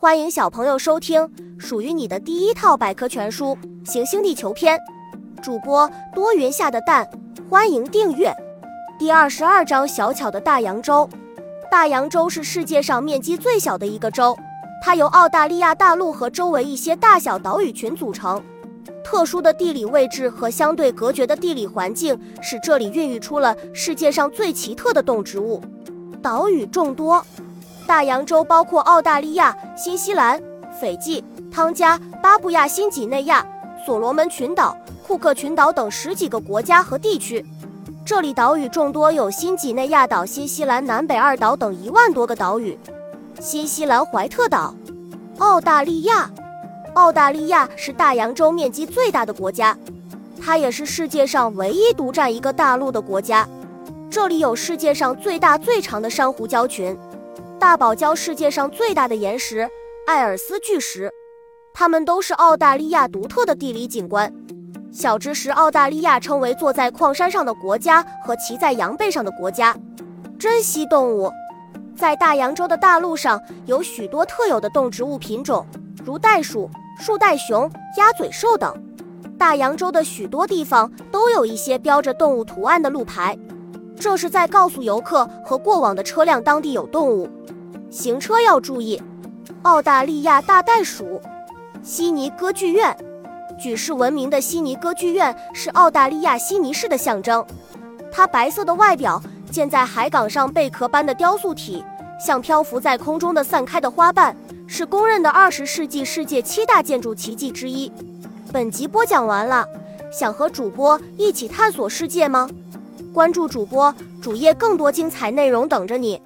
欢迎小朋友收听属于你的第一套百科全书《行星地球篇》，主播多云下的蛋，欢迎订阅。第二十二章：小巧的大洋洲。大洋洲是世界上面积最小的一个洲，它由澳大利亚大陆和周围一些大小岛屿群组成。特殊的地理位置和相对隔绝的地理环境，使这里孕育出了世界上最奇特的动植物。岛屿众多。大洋洲包括澳大利亚、新西兰、斐济、汤加、巴布亚新几内亚、所罗门群岛、库克群岛等十几个国家和地区。这里岛屿众多，有新几内亚岛、新西兰南北二岛等一万多个岛屿。新西兰怀特岛，澳大利亚，澳大利亚是大洋洲面积最大的国家，它也是世界上唯一独占一个大陆的国家。这里有世界上最大最长的珊瑚礁群。大堡礁世界上最大的岩石艾尔斯巨石，它们都是澳大利亚独特的地理景观。小知识：澳大利亚称为坐在矿山上的国家和骑在羊背上的国家。珍稀动物，在大洋洲的大陆上有许多特有的动植物品种，如袋鼠、树袋熊、鸭嘴兽等。大洋洲的许多地方都有一些标着动物图案的路牌，这是在告诉游客和过往的车辆当地有动物。行车要注意。澳大利亚大袋鼠，悉尼歌剧院，举世闻名的悉尼歌剧院是澳大利亚悉尼市的象征。它白色的外表，建在海港上贝壳般的雕塑体，像漂浮在空中的散开的花瓣，是公认的二十世纪世界七大建筑奇迹之一。本集播讲完了，想和主播一起探索世界吗？关注主播主页，更多精彩内容等着你。